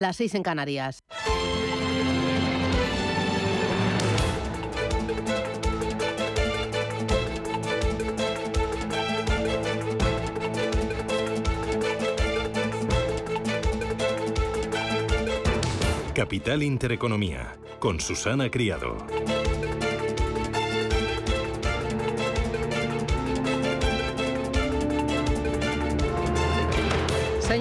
las seis en Canarias. Capital Intereconomía, con Susana Criado.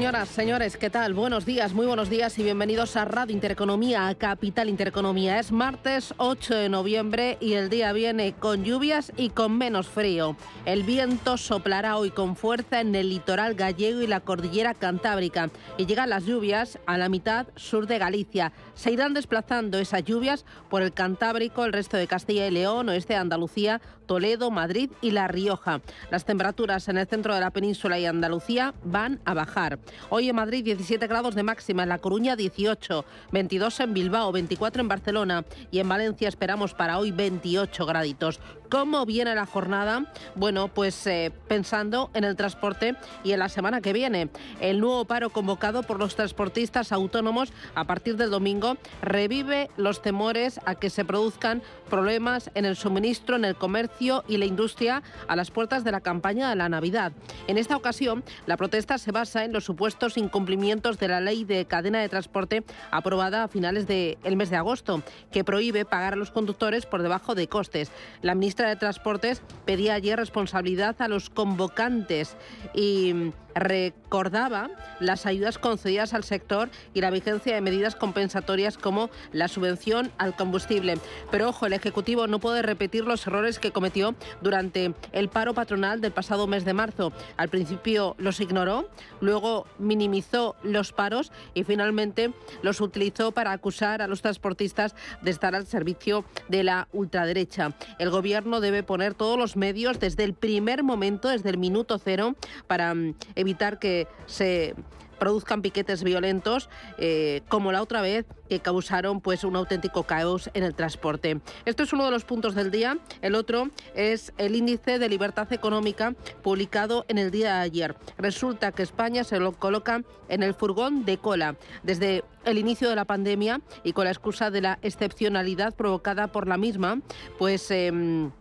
Señoras, señores, ¿qué tal? Buenos días, muy buenos días y bienvenidos a Radio Intereconomía, a Capital Intereconomía. Es martes 8 de noviembre y el día viene con lluvias y con menos frío. El viento soplará hoy con fuerza en el litoral gallego y la cordillera cantábrica y llegan las lluvias a la mitad sur de Galicia. Se irán desplazando esas lluvias por el Cantábrico, el resto de Castilla y León, oeste de Andalucía, Toledo, Madrid y La Rioja. Las temperaturas en el centro de la península y Andalucía van a bajar. Hoy en Madrid 17 grados de máxima, en La Coruña 18, 22 en Bilbao, 24 en Barcelona y en Valencia esperamos para hoy 28 graditos. ¿Cómo viene la jornada? Bueno, pues eh, pensando en el transporte y en la semana que viene. El nuevo paro convocado por los transportistas autónomos a partir del domingo revive los temores a que se produzcan problemas en el suministro, en el comercio y la industria a las puertas de la campaña de la Navidad. En esta ocasión, la protesta se basa en los supuestos incumplimientos de la ley de cadena de transporte aprobada a finales del mes de agosto, que prohíbe pagar a los conductores por debajo de costes. La ministra de Transportes pedía ayer responsabilidad a los convocantes y recordaba las ayudas concedidas al sector y la vigencia de medidas compensatorias como la subvención al combustible. Pero ojo, el Ejecutivo no puede repetir los errores que cometió durante el paro patronal del pasado mes de marzo. Al principio los ignoró, luego minimizó los paros y finalmente los utilizó para acusar a los transportistas de estar al servicio de la ultraderecha. El Gobierno debe poner todos los medios desde el primer momento, desde el minuto cero, para evitar evitar que se produzcan piquetes violentos eh, como la otra vez que causaron pues un auténtico caos en el transporte. Esto es uno de los puntos del día. El otro es el índice de libertad económica publicado en el día de ayer. Resulta que España se lo coloca en el furgón de cola desde el inicio de la pandemia y con la excusa de la excepcionalidad provocada por la misma, pues em,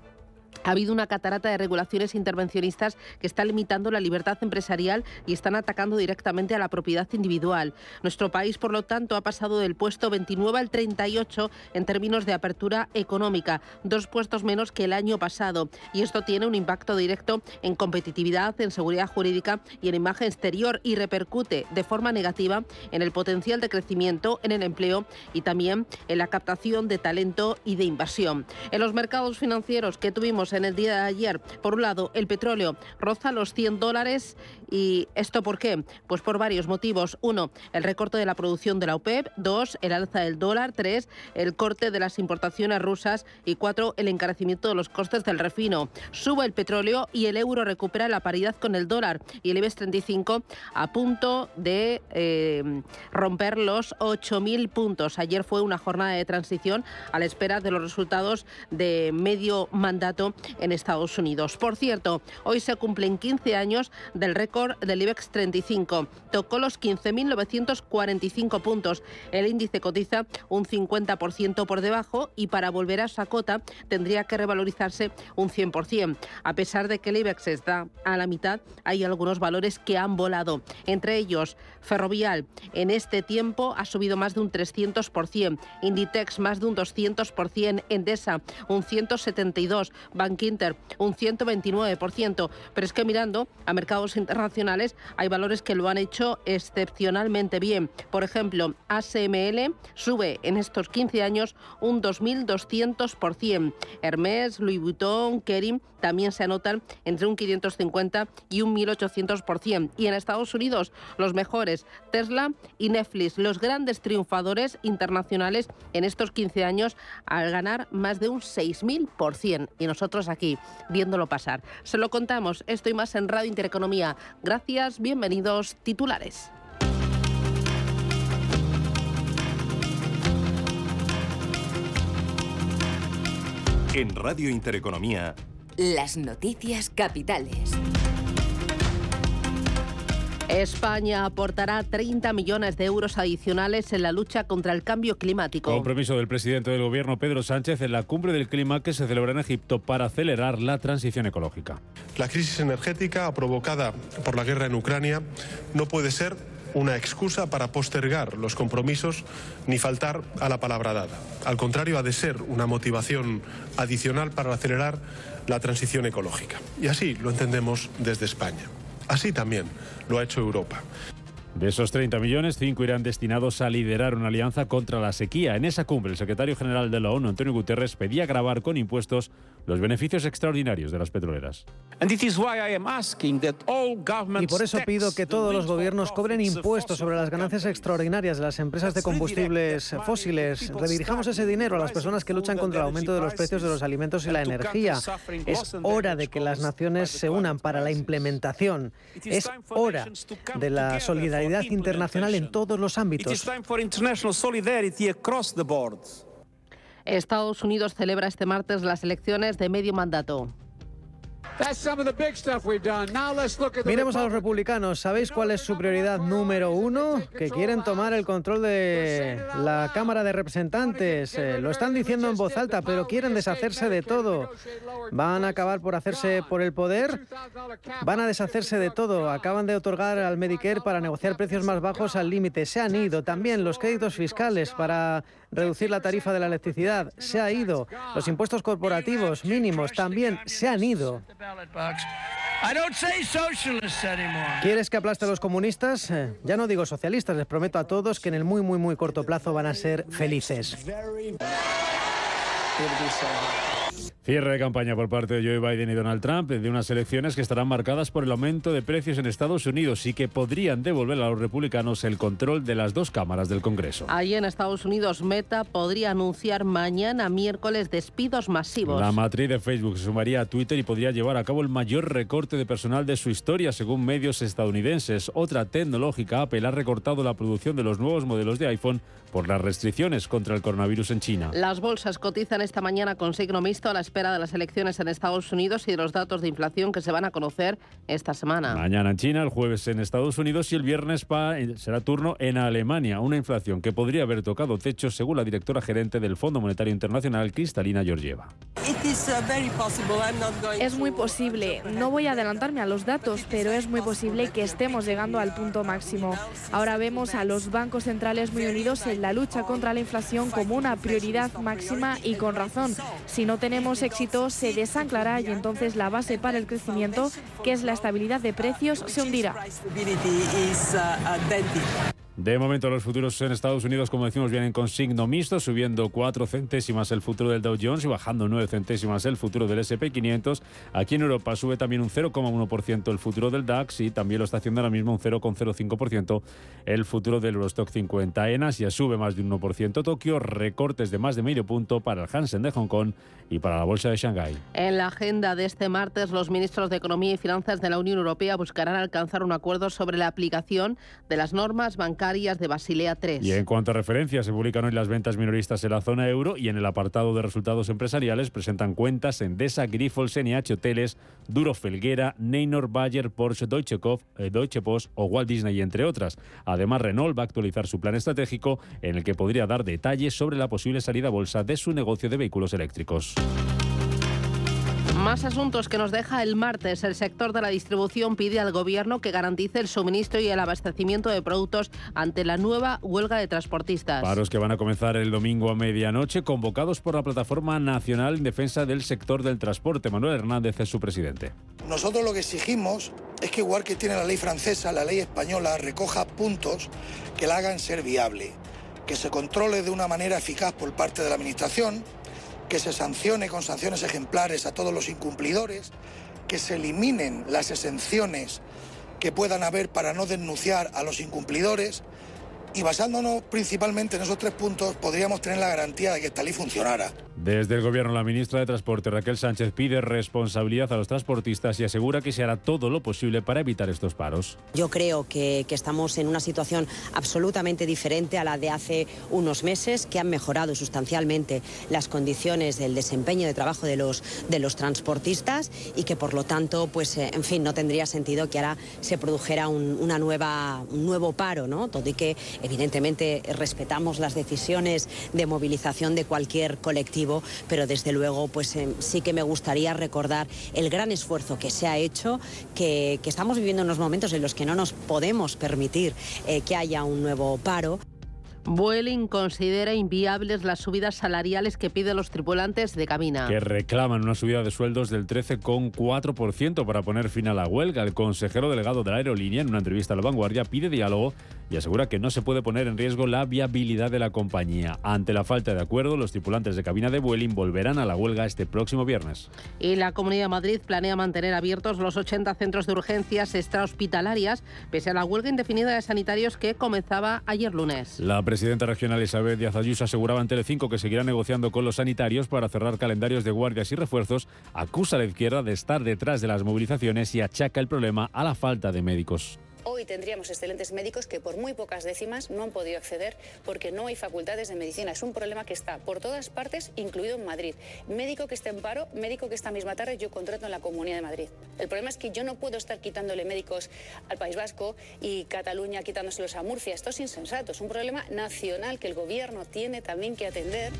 ha habido una catarata de regulaciones intervencionistas que están limitando la libertad empresarial y están atacando directamente a la propiedad individual. Nuestro país, por lo tanto, ha pasado del puesto 29 al 38 en términos de apertura económica, dos puestos menos que el año pasado. Y esto tiene un impacto directo en competitividad, en seguridad jurídica y en imagen exterior y repercute de forma negativa en el potencial de crecimiento, en el empleo y también en la captación de talento y de inversión. En los mercados financieros que tuvimos en el día de ayer. Por un lado, el petróleo roza los 100 dólares y esto por qué? Pues por varios motivos. Uno, el recorte de la producción de la OPEP. Dos, el alza del dólar. Tres, el corte de las importaciones rusas. Y cuatro, el encarecimiento de los costes del refino. Sube el petróleo y el euro recupera la paridad con el dólar. Y el IBEX 35 a punto de eh, romper los 8.000 puntos. Ayer fue una jornada de transición a la espera de los resultados de medio mandato en Estados Unidos. Por cierto, hoy se cumplen 15 años del récord del IBEX 35. Tocó los 15.945 puntos. El índice cotiza un 50% por debajo y para volver a esa cota tendría que revalorizarse un 100%. A pesar de que el IBEX está a la mitad, hay algunos valores que han volado. Entre ellos, Ferrovial en este tiempo ha subido más de un 300%, Inditex más de un 200%, Endesa un 172%, Bankinter un 129%. Pero es que mirando a mercados internacionales hay valores que lo han hecho excepcionalmente bien. Por ejemplo, ASML sube en estos 15 años un 2.200%. Hermes, Louis Vuitton, Kering también se anotan entre un 550 y un 1.800%. Y en Estados Unidos, los mejores, Tesla y Netflix, los grandes triunfadores internacionales en estos 15 años al ganar más de un 6.000%. Y nosotros aquí, viéndolo pasar. Se lo contamos, estoy más en Radio Intereconomía. Gracias, bienvenidos, titulares. En Radio Intereconomía. Las noticias capitales. España aportará 30 millones de euros adicionales en la lucha contra el cambio climático. Compromiso del presidente del gobierno Pedro Sánchez en la cumbre del clima que se celebra en Egipto para acelerar la transición ecológica. La crisis energética provocada por la guerra en Ucrania no puede ser una excusa para postergar los compromisos ni faltar a la palabra dada. Al contrario, ha de ser una motivación adicional para acelerar la transición ecológica. Y así lo entendemos desde España. Así también lo ha hecho Europa. De esos 30 millones, 5 irán destinados a liderar una alianza contra la sequía. En esa cumbre, el secretario general de la ONU, Antonio Guterres, pedía grabar con impuestos los beneficios extraordinarios de las petroleras. Y por eso pido que todos los gobiernos cobren impuestos sobre las ganancias extraordinarias de las empresas de combustibles fósiles. Redirijamos ese dinero a las personas que luchan contra el aumento de los precios de los alimentos y la energía. Es hora de que las naciones se unan para la implementación. Es hora de la solidaridad internacional en todos los ámbitos. Estados Unidos celebra este martes las elecciones de medio mandato. Miremos a los republicanos. ¿Sabéis cuál es su prioridad número uno? Que quieren tomar el control de la Cámara de Representantes. Eh, lo están diciendo en voz alta, pero quieren deshacerse de todo. ¿Van a acabar por hacerse por el poder? Van a deshacerse de todo. Acaban de otorgar al Medicare para negociar precios más bajos al límite. Se han ido también los créditos fiscales para reducir la tarifa de la electricidad. Se ha ido. Los impuestos corporativos mínimos también se han ido. ¿Quieres que aplaste a los comunistas? Eh, ya no digo socialistas, les prometo a todos que en el muy, muy, muy corto plazo van a ser felices. Cierre de campaña por parte de Joe Biden y Donald Trump de unas elecciones que estarán marcadas por el aumento de precios en Estados Unidos y que podrían devolver a los republicanos el control de las dos cámaras del Congreso. Allí en Estados Unidos, Meta podría anunciar mañana miércoles despidos masivos. La matriz de Facebook se sumaría a Twitter y podría llevar a cabo el mayor recorte de personal de su historia, según medios estadounidenses. Otra tecnológica, Apple, ha recortado la producción de los nuevos modelos de iPhone por las restricciones contra el coronavirus en China. Las bolsas cotizan esta mañana con signo mixto a la espera de las elecciones en Estados Unidos y de los datos de inflación que se van a conocer esta semana. Mañana en China, el jueves en Estados Unidos y el viernes será turno en Alemania. Una inflación que podría haber tocado techo, según la directora gerente del Fondo Monetario Internacional, Cristalina Georgieva. Es muy posible. No voy a adelantarme a los datos, pero es muy posible que estemos llegando al punto máximo. Ahora vemos a los bancos centrales muy unidos en la lucha contra la inflación como una prioridad máxima y con razón. Si no tenemos éxito, se desanclará y entonces la base para el crecimiento, que es la estabilidad de precios, se hundirá. De momento los futuros en Estados Unidos, como decimos, vienen con signo mixto, subiendo 4 centésimas el futuro del Dow Jones y bajando 9 centésimas el futuro del SP500. Aquí en Europa sube también un 0,1% el futuro del DAX y también lo está haciendo ahora mismo un 0,05% el futuro del Eurostock 50. En Asia sube más de un 1% Tokio, recortes de más de medio punto para el Hansen de Hong Kong y para la bolsa de Shanghái. En la agenda de este martes, los ministros de Economía y Finanzas de la Unión Europea buscarán alcanzar un acuerdo sobre la aplicación de las normas bancarias de Basilea III. Y en cuanto a referencias, se publican hoy las ventas minoristas en la zona euro y en el apartado de resultados empresariales presentan cuentas en Desa, Grifols, NH Hoteles, Duro Felguera, Neynor, Bayer, Porsche, Deutsche, eh, Deutsche Post o Walt Disney, entre otras. Además, Renault va a actualizar su plan estratégico en el que podría dar detalles sobre la posible salida bolsa de su negocio de vehículos eléctricos. Más asuntos que nos deja el martes. El sector de la distribución pide al Gobierno que garantice el suministro y el abastecimiento de productos ante la nueva huelga de transportistas. Paros que van a comenzar el domingo a medianoche, convocados por la Plataforma Nacional en Defensa del Sector del Transporte. Manuel Hernández es su presidente. Nosotros lo que exigimos es que igual que tiene la ley francesa, la ley española recoja puntos que la hagan ser viable, que se controle de una manera eficaz por parte de la Administración que se sancione con sanciones ejemplares a todos los incumplidores, que se eliminen las exenciones que puedan haber para no denunciar a los incumplidores y basándonos principalmente en esos tres puntos podríamos tener la garantía de que esta ley funcionara. Desde el Gobierno, la ministra de Transporte, Raquel Sánchez, pide responsabilidad a los transportistas y asegura que se hará todo lo posible para evitar estos paros. Yo creo que, estamos en una situación absolutamente diferente a la de hace unos meses, que han mejorado sustancialmente las condiciones del desempeño de trabajo de los, de los transportistas y que, por lo tanto, pues, eh, en fin, no tendría sentido que ahora se produjera un, una nueva, un nuevo paro, ¿no? Todo y que, evidentemente, respetamos las decisiones de movilización de cualquier colectivo pero desde luego pues eh, sí que me gustaría recordar el gran esfuerzo que se ha hecho, que, que estamos viviendo en unos momentos en los que no nos podemos permitir eh, que haya un nuevo paro. Vueling considera inviables las subidas salariales que piden los tripulantes de cabina. Que reclaman una subida de sueldos del 13,4% para poner fin a la huelga. El consejero delegado de la aerolínea, en una entrevista a La Vanguardia, pide diálogo y asegura que no se puede poner en riesgo la viabilidad de la compañía. Ante la falta de acuerdo, los tripulantes de cabina de Vueling volverán a la huelga este próximo viernes. Y la Comunidad de Madrid planea mantener abiertos los 80 centros de urgencias extrahospitalarias, pese a la huelga indefinida de sanitarios que comenzaba ayer lunes. La presidenta regional Isabel Díaz Ayuso aseguraba en Telecinco que seguirá negociando con los sanitarios para cerrar calendarios de guardias y refuerzos, acusa a la izquierda de estar detrás de las movilizaciones y achaca el problema a la falta de médicos. Hoy tendríamos excelentes médicos que por muy pocas décimas no han podido acceder porque no hay facultades de medicina. Es un problema que está por todas partes, incluido en Madrid. Médico que esté en paro, médico que esta misma tarde yo contrato en la Comunidad de Madrid. El problema es que yo no puedo estar quitándole médicos al País Vasco y Cataluña quitándoselos a Murcia. Esto es insensato. Es un problema nacional que el Gobierno tiene también que atender.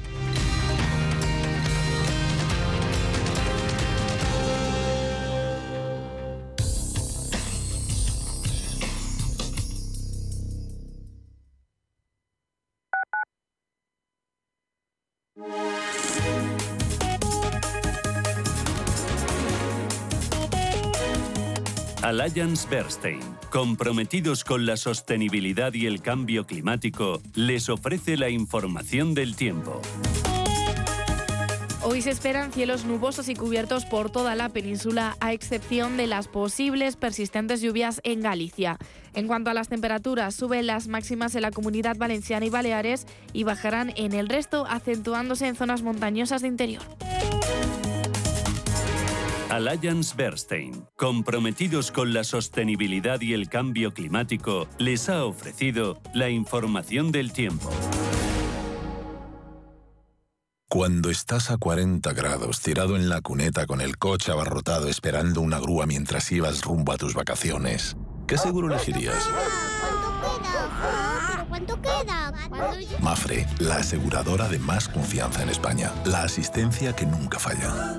Alliance Bernstein, comprometidos con la sostenibilidad y el cambio climático, les ofrece la información del tiempo. Hoy se esperan cielos nubosos y cubiertos por toda la península, a excepción de las posibles persistentes lluvias en Galicia. En cuanto a las temperaturas, suben las máximas en la comunidad valenciana y Baleares y bajarán en el resto, acentuándose en zonas montañosas de interior. Alliance Bernstein, comprometidos con la sostenibilidad y el cambio climático, les ha ofrecido la información del tiempo. Cuando estás a 40 grados tirado en la cuneta con el coche abarrotado esperando una grúa mientras ibas rumbo a tus vacaciones, ¿qué seguro elegirías? ¿Cuánto queda? Mafre, la aseguradora de más confianza en España. La asistencia que nunca falla.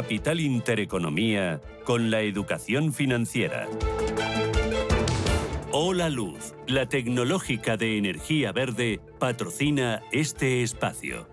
Capital Intereconomía con la educación financiera. Hola Luz, la tecnológica de energía verde, patrocina este espacio.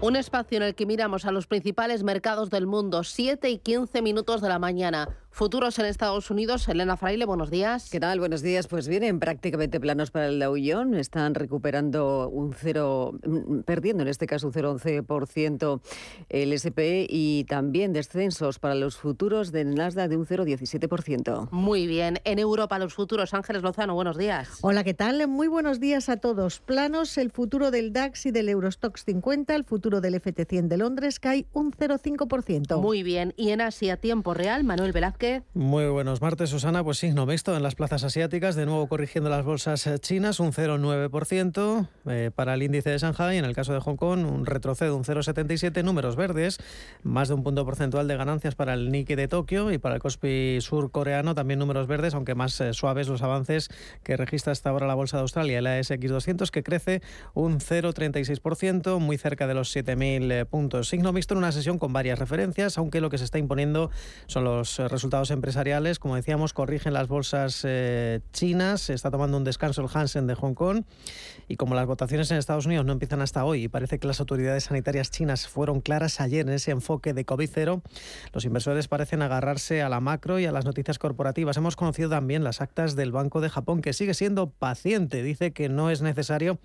Un espacio en el que miramos a los principales mercados del mundo, 7 y 15 minutos de la mañana. Futuros en Estados Unidos. Elena Fraile, buenos días. ¿Qué tal? Buenos días. Pues vienen prácticamente planos para el Dow Jones. Están recuperando un cero, mm, perdiendo en este caso un 0,11% el SP y también descensos para los futuros del Nasdaq de un 0,17%. Muy bien. En Europa, los futuros. Ángeles Lozano, buenos días. Hola, ¿qué tal? Muy buenos días a todos. Planos, el futuro del DAX y del Eurostox 50, el futuro del FT100 de Londres cae un 0,5%. Muy bien. Y en Asia, tiempo real, Manuel Velázquez. Muy buenos martes, Susana. Pues signo mixto en las plazas asiáticas, de nuevo corrigiendo las bolsas eh, chinas, un 0,9% eh, para el índice de Shanghai. En el caso de Hong Kong, un retrocedo, un 0,77%, números verdes, más de un punto porcentual de ganancias para el Nikkei de Tokio y para el Kospi surcoreano, también números verdes, aunque más eh, suaves los avances que registra hasta ahora la bolsa de Australia, el ASX 200, que crece un 0,36%, muy cerca de los 7.000 puntos. Signo mixto en una sesión con varias referencias, aunque lo que se está imponiendo son los resultados empresariales, como decíamos, corrigen las bolsas eh, chinas, está tomando un descanso el Hansen de Hong Kong. Y como las votaciones en Estados Unidos no empiezan hasta hoy y parece que las autoridades sanitarias chinas fueron claras ayer en ese enfoque de COVID cero, los inversores parecen agarrarse a la macro y a las noticias corporativas. Hemos conocido también las actas del Banco de Japón, que sigue siendo paciente. Dice que no es necesario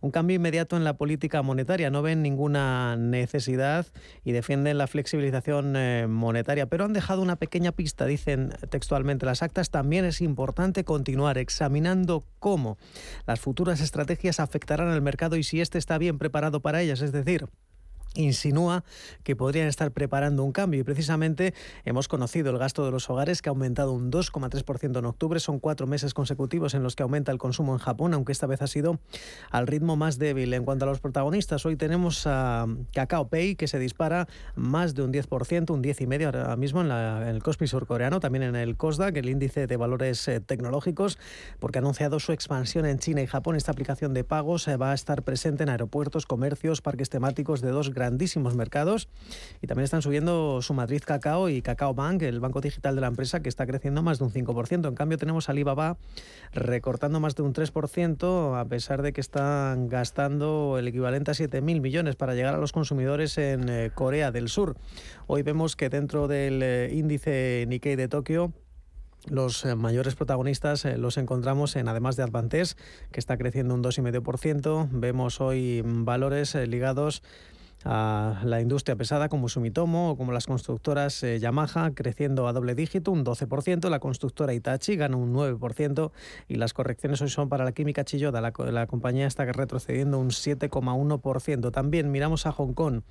un cambio inmediato en la política monetaria, no ven ninguna necesidad y defienden la flexibilización eh, monetaria, pero han dejado una pequeña pista dicen textualmente las actas, también es importante continuar examinando cómo las futuras estrategias afectarán al mercado y si éste está bien preparado para ellas, es decir, insinúa que podrían estar preparando un cambio y precisamente hemos conocido el gasto de los hogares que ha aumentado un 2,3% en octubre. Son cuatro meses consecutivos en los que aumenta el consumo en Japón, aunque esta vez ha sido al ritmo más débil. En cuanto a los protagonistas, hoy tenemos a Kakao Pay que se dispara más de un 10%, un 10,5% ahora mismo en, el Kospi surcoreano, también en el KOSDAQ, el índice de valores eh, tecnológicos, porque ha anunciado su expansión en China y Japón. Esta aplicación de pagos eh, va a estar presente en aeropuertos, comercios, parques temáticos de dos grandes grandísimos mercados y también están subiendo su Madrid Cacao y Cacao Bank, el banco digital de la empresa, que está creciendo más de un 5%. En cambio, tenemos Alibaba recortando más de un 3%, a pesar de que están gastando el equivalente a 7.000 millones para llegar a los consumidores en eh, Corea del Sur. Hoy vemos que dentro del eh, índice Nikkei de Tokio, los eh, mayores protagonistas los encontramos en, además de Advantes, que está creciendo un 2,5%. Vemos hoy valores ligados a la industria pesada como Sumitomo o como las constructoras eh, Yamaha creciendo a doble dígito, un 12%, la constructora Itachi gana un 9% y las correcciones hoy son para la química Chiyoda, la, la compañía está retrocediendo un 7,1%. También miramos a Hong Kong,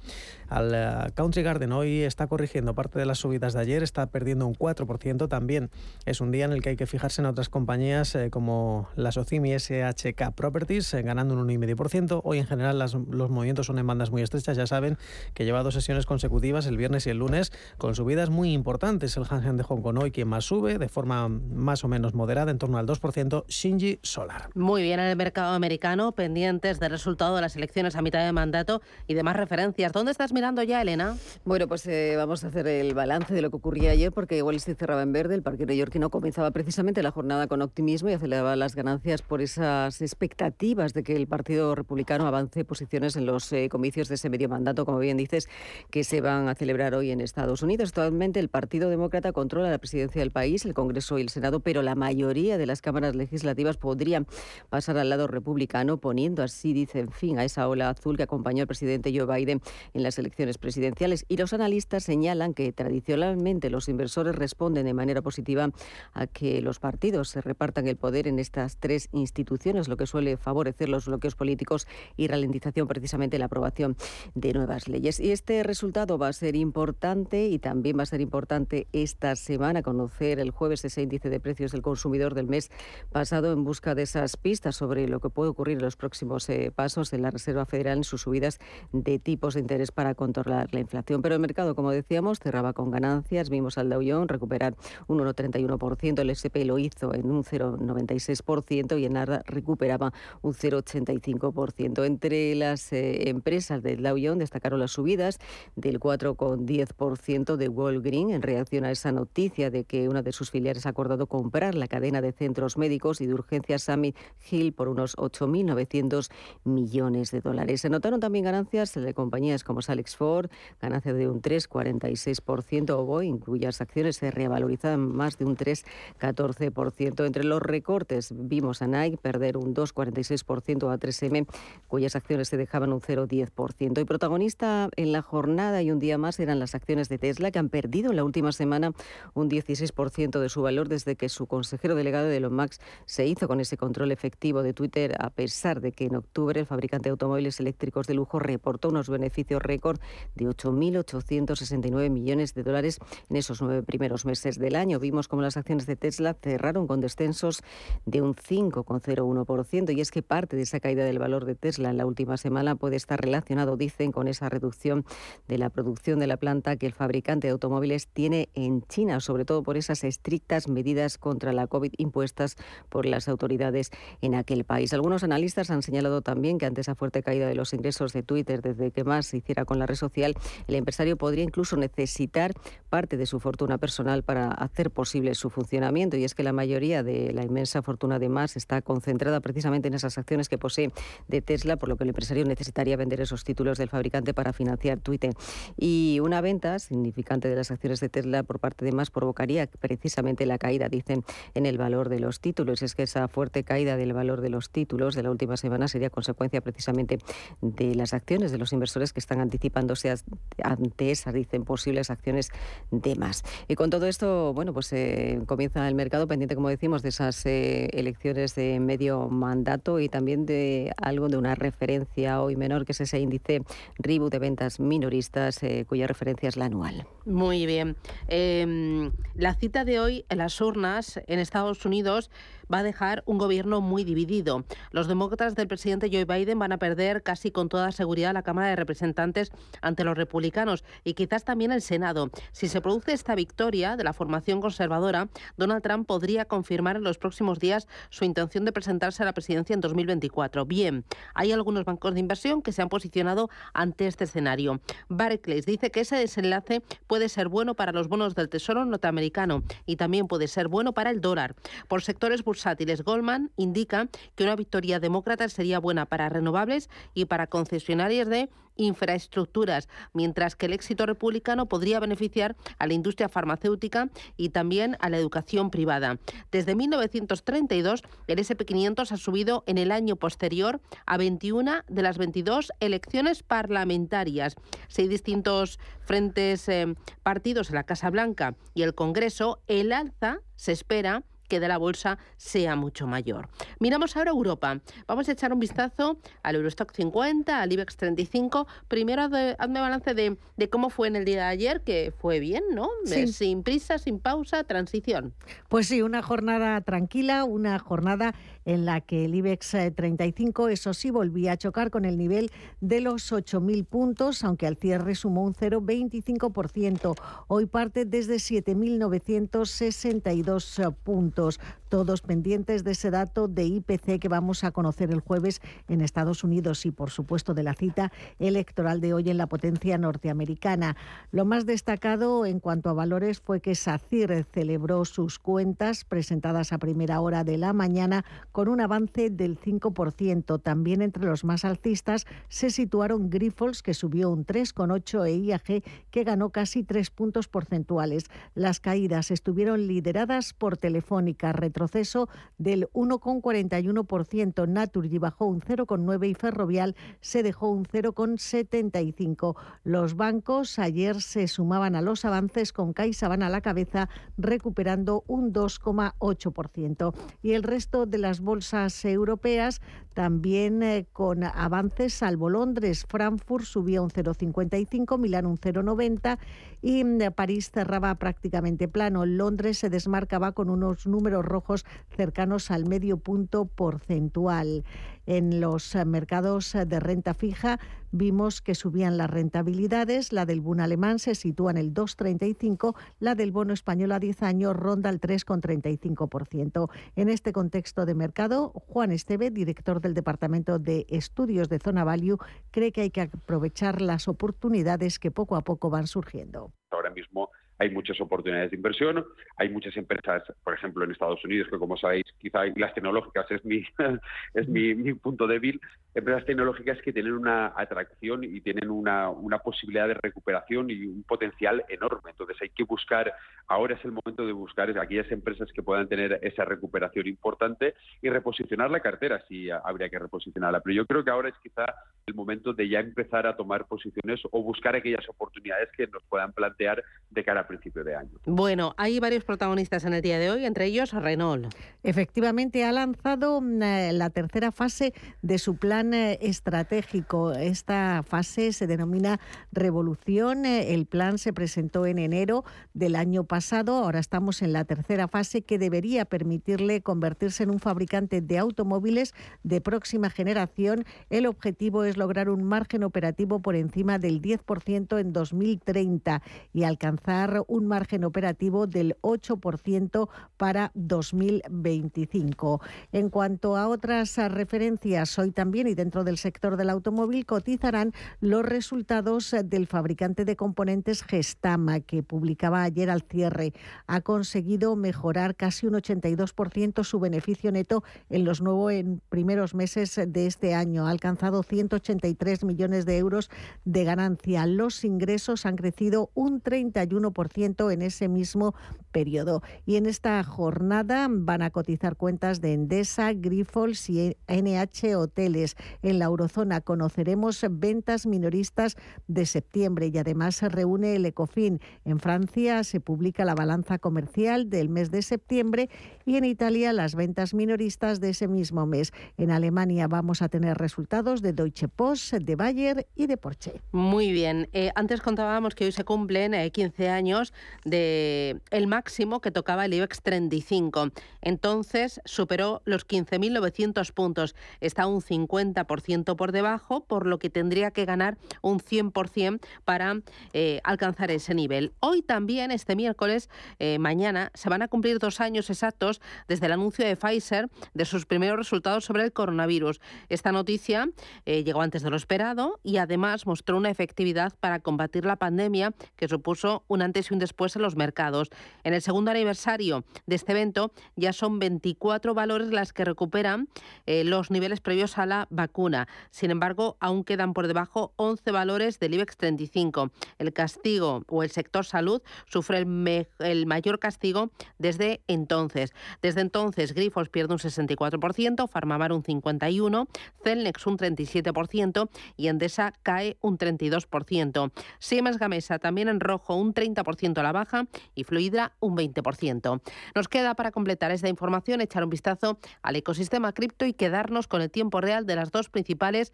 al eh, Country Garden hoy está corrigiendo parte de las subidas de ayer, está perdiendo un 4%, también es un día en el que hay que fijarse en otras compañías eh, como la Socimi SHK Properties ganando un 1,5%, hoy en general los movimientos son en bandas muy estrechas, ya saben que lleva dos sesiones consecutivas, el viernes y el lunes, con subidas muy importantes. El Hansen de Hong Kong hoy quien más sube, de forma más o menos moderada, en torno al 2%, Shinji Solar. Muy bien, en el mercado americano, pendientes del resultado de las elecciones a mitad de mandato y demás referencias. ¿Dónde estás mirando ya, Elena? Bueno, pues eh, vamos a hacer el balance de lo que ocurría ayer, porque igual se cerraba en verde, el parque no comenzaba precisamente la jornada con optimismo y aceleraba las ganancias por esas expectativas de que el Partido Republicano avance posiciones en los eh, comicios de ese medio mandato, como bien dices, que se van a celebrar hoy en Estados Unidos. Actualmente el Partido Demócrata controla la presidencia del país, el Congreso y el Senado, pero la mayoría de las cámaras legislativas podrían pasar al lado republicano, poniendo así, dicen, fin a esa ola azul que acompañó al presidente Joe Biden en las elecciones presidenciales. Y los analistas señalan que tradicionalmente los inversores responden de manera positiva a que los partidos se repartan el poder en estas tres instituciones, lo que suele favorecer los bloqueos políticos y ralentización precisamente la aprobación de nuevas leyes. Y este resultado va a ser importante y también va a ser importante esta semana conocer el jueves ese índice de precios del consumidor del mes pasado en busca de esas pistas sobre lo que puede ocurrir en los próximos eh, pasos en la Reserva Federal en sus subidas de tipos de interés para controlar la inflación. Pero el mercado, como decíamos, cerraba con ganancias. Vimos al Dow Jones recuperar un 1,31%, el S&P lo hizo en un 0,96% y en nada recuperaba un 0,85%. Entre las eh, empresas del Dow Jones Destacaron las subidas del 4,10% de Walgreens en reacción a esa noticia de que una de sus filiales ha acordado comprar la cadena de centros médicos y de urgencias Summit Hill por unos 8.900 millones de dólares. Se notaron también ganancias de compañías como Salex Ford, ganancia de un 3,46%, o Boeing, cuyas acciones se revalorizaban más de un 3,14%. Entre los recortes vimos a Nike perder un 2,46% a 3M, cuyas acciones se dejaban un 0,10%. Y protagonista en la jornada y un día más eran las acciones de Tesla, que han perdido en la última semana un 16% de su valor desde que su consejero delegado de Elon Musk se hizo con ese control efectivo de Twitter, a pesar de que en octubre el fabricante de automóviles eléctricos de lujo reportó unos beneficios récord de 8.869 millones de dólares en esos nueve primeros meses del año. Vimos como las acciones de Tesla cerraron con descensos de un 5,01% y es que parte de esa caída del valor de Tesla en la última semana puede estar relacionado, con esa reducción de la producción de la planta que el fabricante de automóviles tiene en China, sobre todo por esas estrictas medidas contra la COVID impuestas por las autoridades en aquel país. Algunos analistas han señalado también que ante esa fuerte caída de los ingresos de Twitter desde que más se hiciera con la red social, el empresario podría incluso necesitar parte de su fortuna personal para hacer posible su funcionamiento. Y es que la mayoría de la inmensa fortuna de más está concentrada precisamente en esas acciones que posee de Tesla, por lo que el empresario necesitaría vender esos títulos del fabricante para financiar Twitter. Y una venta significante de las acciones de Tesla por parte de más provocaría precisamente la caída, dicen, en el valor de los títulos. Es que esa fuerte caída del valor de los títulos de la última semana sería consecuencia precisamente de las acciones de los inversores que están anticipándose ante esas, dicen, posibles acciones de más. Y con todo esto, bueno, pues eh, comienza el mercado pendiente, como decimos, de esas eh, elecciones de medio mandato y también de algo de una referencia hoy menor, que es ese índice RIBU de ventas minoristas, eh, cuya referencia es la anual. Muy bien. Em, la cita de hoy en las urnas en Estados Unidos va a dejar un gobierno muy dividido. Los demócratas del presidente Joe Biden van a perder casi con toda seguridad la Cámara de Representantes ante los republicanos y quizás también el Senado. Si se produce esta victoria de la formación conservadora, Donald Trump podría confirmar en los próximos días su intención de presentarse a la presidencia en 2024. Bien, hay algunos bancos de inversión que se han posicionado ante este escenario. Barclays dice que ese desenlace puede ser bueno para los bonos del Tesoro norteamericano y también puede ser bueno para el dólar. Por sectores bursátiles, Goldman indica que una victoria demócrata sería buena para renovables y para concesionarias de infraestructuras, mientras que el éxito republicano podría beneficiar a la industria farmacéutica y también a la educación privada. Desde 1932, el SP500 ha subido en el año posterior a 21 de las 22 elecciones parlamentarias. Si distintos frentes eh, partidos en la Casa Blanca y el Congreso, el alza se espera que de la bolsa sea mucho mayor. Miramos ahora Europa. Vamos a echar un vistazo al Eurostock 50, al IBEX 35. Primero hazme balance de, cómo fue en el día de ayer, que fue bien, ¿no? Sin prisa, sin pausa, transición. Pues sí, una jornada tranquila, una jornada en la que el IBEX 35, eh, eso sí, volvía a chocar con el nivel de los 8.000 puntos, aunque al cierre sumó un 0,25%. Hoy parte desde 7.962 eh, todos pendientes de ese dato de IPC que vamos a conocer el jueves en Estados Unidos y, por supuesto, de la cita electoral de hoy en la potencia norteamericana. Lo más destacado en cuanto a valores fue que SACIR celebró sus cuentas presentadas a primera hora de la mañana con un avance del 5%. También entre los más alcistas se situaron Grifols, que subió un 3,8 e IAG, que ganó casi 3 puntos porcentuales. Las caídas estuvieron lideradas por Telefónica, retroceso del 1,41%. Naturgy bajó un 0,9% y Ferrovial se dejó un 0,75%. Los bancos ayer se sumaban a los avances con CaixaBank a la cabeza recuperando un 2,8%. Y el resto de las bolsas europeas también eh, con avances, salvo Londres, Frankfurt subía un 0,55, Milán un 0,90 y mm, París cerraba prácticamente plano. Londres se desmarcaba con unos números rojos cercanos al medio punto porcentual. En los eh, mercados eh, de renta fija vimos que subían las rentabilidades, la del bono alemán se sitúa en el 2,35, la del bono español a 10 años ronda el 3,35%. En este contexto de mercado, Juan Esteve, director del Departamento de Estudios de Zona Value, cree que hay que aprovechar las oportunidades que poco a poco van surgiendo. Ahora mismo hay muchas oportunidades de inversión, hay muchas empresas, por ejemplo, en Estados Unidos, que como sabéis, quizá las tecnológicas es mi, es mi, punto débil, empresas tecnológicas que tienen una atracción y tienen una, una, posibilidad de recuperación y un potencial enorme. Entonces hay que buscar, ahora es el momento de buscar aquellas empresas que puedan tener esa recuperación importante y reposicionar la cartera, si habría que reposicionarla. Pero yo creo que ahora es quizá el momento de ya empezar a tomar posiciones o buscar aquellas oportunidades que nos puedan plantear de cara a principio de año. Bueno, hay varios protagonistas en el día de hoy, entre ellos Renault. Efectivamente, ha lanzado eh, la tercera fase de su plan eh, estratégico. Esta fase se denomina Revolución. Eh, el plan se presentó en enero del año pasado. Ahora estamos en la tercera fase que debería permitirle convertirse en un fabricante de automóviles de próxima generación. El objetivo es lograr un margen operativo por encima del 10% en 2030 y alcanzar un margen operativo del 8% para 2025. En cuanto a otras referencias, hoy también y dentro del sector del automóvil cotizarán los resultados del fabricante de componentes Gestama, que publicaba ayer al cierre. Ha conseguido mejorar casi un 82% su beneficio neto en los nuevos en primeros meses de este año. Ha alcanzado 183 millones de euros de ganancia. Los ingresos han crecido un 31% en ese mismo periodo. Y en esta jornada van a cotizar cuentas de Endesa, Grifols y NH Hoteles. En la eurozona conoceremos ventas minoristas de septiembre y además se reúne el ECOFIN. En Francia se publica la balanza comercial del mes de septiembre y en Italia las ventas minoristas de ese mismo mes. En Alemania vamos a tener resultados de Deutsche Post, de Bayer y de Porsche. Muy bien. Eh, antes contábamos que hoy se cumplen 15 eh, años de el máximo que tocaba el IBEX 35. Entonces superó los 15.900 puntos. Está un 50% por debajo, por lo que tendría que ganar un 100% para eh, alcanzar ese nivel. Hoy también, este miércoles, eh, mañana, se van a cumplir dos años exactos desde el anuncio de Pfizer de sus primeros resultados sobre el coronavirus. Esta noticia eh, llegó antes de lo esperado y además mostró una efectividad para combatir la pandemia que supuso un antes y un después en los mercados. En el segundo aniversario de este evento ya son 24 valores las que recuperan eh, los niveles previos a la vacuna. Sin embargo, aún quedan por debajo 11 valores del IBEX 35. El castigo o el sector salud sufre el, el mayor castigo desde entonces. Desde entonces, Grifos pierde un 64%, Farmamar un 51%, Celnex un 37% y Endesa cae un 32%. Siemens Gamesa también en rojo un 30% a la baja y Fluidra un 20%. Nos queda para completar esta información echar un vistazo al ecosistema cripto y quedarnos con el tiempo real de las dos principales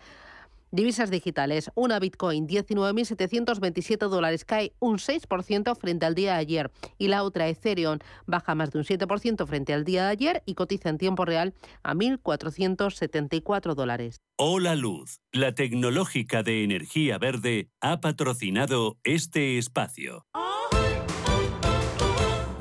Divisas digitales. Una Bitcoin, 19.727 dólares, cae un 6% frente al día de ayer. Y la otra, Ethereum, baja más de un 7% frente al día de ayer y cotiza en tiempo real a 1.474 dólares. Hola Luz, la tecnológica de energía verde, ha patrocinado este espacio.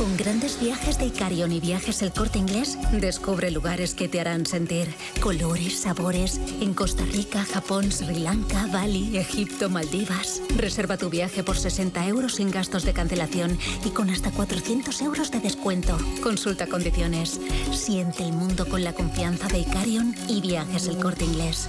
Con grandes viajes de Icarion y viajes El Corte Inglés, descubre lugares que te harán sentir colores, sabores en Costa Rica, Japón, Sri Lanka, Bali, Egipto, Maldivas. Reserva tu viaje por 60 euros sin gastos de cancelación y con hasta 400 euros de descuento. Consulta condiciones. Siente el mundo con la confianza de Icarion y viajes El Corte Inglés.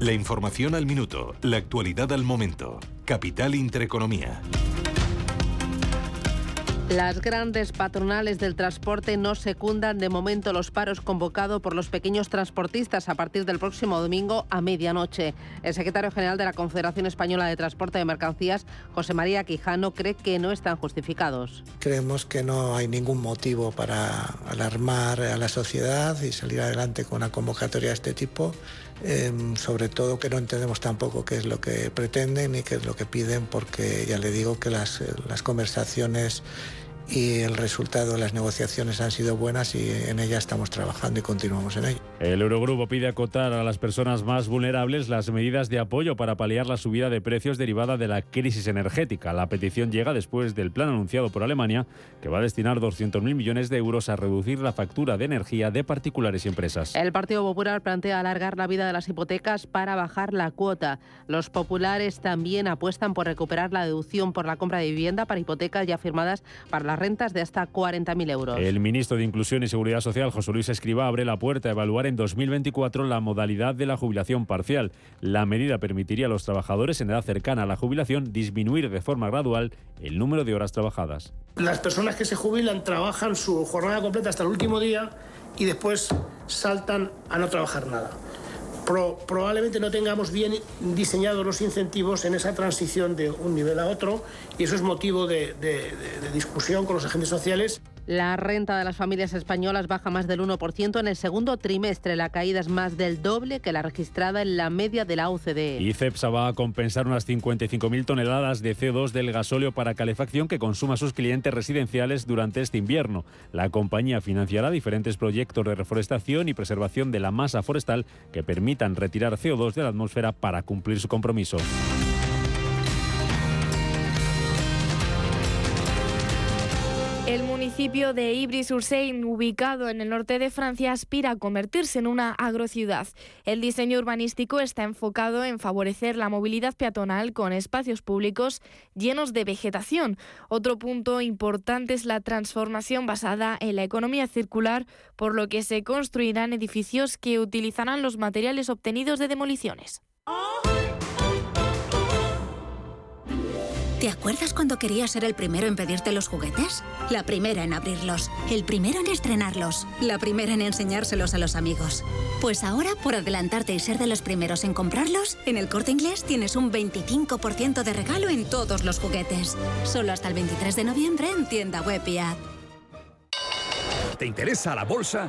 La información al minuto, la actualidad al momento. Capital Intereconomía. Las grandes patronales del transporte no secundan de momento los paros convocados por los pequeños transportistas a partir del próximo domingo a medianoche. El secretario general de la Confederación Española de Transporte de Mercancías, José María Quijano, cree que no están justificados. Creemos que no hay ningún motivo para alarmar a la sociedad y salir adelante con una convocatoria de este tipo. Eh, sobre todo que no entendemos tampoco qué es lo que pretenden y qué es lo que piden, porque ya le digo que las, las conversaciones y el resultado de las negociaciones han sido buenas y en ellas estamos trabajando y continuamos en ello. El Eurogrupo pide acotar a las personas más vulnerables las medidas de apoyo para paliar la subida de precios derivada de la crisis energética. La petición llega después del plan anunciado por Alemania, que va a destinar 200.000 millones de euros a reducir la factura de energía de particulares y empresas. El Partido Popular plantea alargar la vida de las hipotecas para bajar la cuota. Los populares también apuestan por recuperar la deducción por la compra de vivienda para hipotecas ya firmadas para las rentas de hasta 40.000 euros. El ministro de Inclusión y Seguridad Social, José Luis Escriba, abre la puerta a evaluar en 2024 la modalidad de la jubilación parcial. La medida permitiría a los trabajadores en edad cercana a la jubilación disminuir de forma gradual el número de horas trabajadas. Las personas que se jubilan trabajan su jornada completa hasta el último día y después saltan a no trabajar nada probablemente no tengamos bien diseñados los incentivos en esa transición de un nivel a otro y eso es motivo de discusión con los agentes sociales. La renta de las familias españolas baja más del 1% en el segundo trimestre. La caída es más del doble que la registrada en la media de la OCDE. Y va a compensar unas 55.000 toneladas de CO2 del gasóleo para calefacción que consuma sus clientes residenciales durante este invierno. La compañía financiará diferentes proyectos de reforestación y preservación de la masa forestal que permitan retirar CO2 de la atmósfera para cumplir su compromiso. Municipio de Ivry-sur-Seine, ubicado en el norte de Francia, aspira a convertirse en una agrociudad. El diseño urbanístico está enfocado en favorecer la movilidad peatonal con espacios públicos llenos de vegetación. Otro punto importante es la transformación basada en la economía circular, por lo que se construirán edificios que utilizarán los materiales obtenidos de demoliciones. ¿Te acuerdas cuando querías ser el primero en pedirte los juguetes? La primera en abrirlos, el primero en estrenarlos, la primera en enseñárselos a los amigos. Pues ahora, por adelantarte y ser de los primeros en comprarlos, en el corte inglés tienes un 25% de regalo en todos los juguetes. Solo hasta el 23 de noviembre en tienda web. ¿Te interesa la bolsa?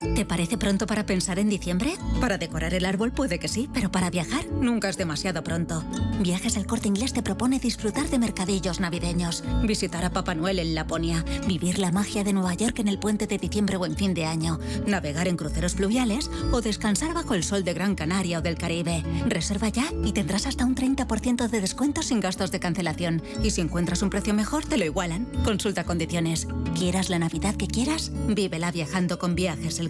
¿Te parece pronto para pensar en diciembre? Para decorar el árbol puede que sí, pero para viajar nunca es demasiado pronto. Viajes El Corte Inglés te propone disfrutar de mercadillos navideños, visitar a Papá Noel en Laponia, vivir la magia de Nueva York en el puente de diciembre o en fin de año, navegar en cruceros fluviales o descansar bajo el sol de Gran Canaria o del Caribe. Reserva ya y tendrás hasta un 30% de descuento sin gastos de cancelación. Y si encuentras un precio mejor, te lo igualan. Consulta condiciones. Quieras la Navidad que quieras, vívela viajando con Viajes El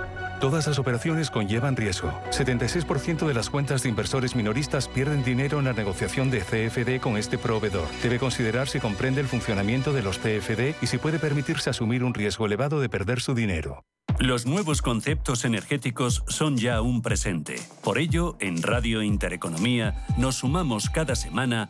Todas las operaciones conllevan riesgo. 76% de las cuentas de inversores minoristas pierden dinero en la negociación de CFD con este proveedor. Debe considerar si comprende el funcionamiento de los CFD y si puede permitirse asumir un riesgo elevado de perder su dinero. Los nuevos conceptos energéticos son ya un presente. Por ello, en Radio Intereconomía nos sumamos cada semana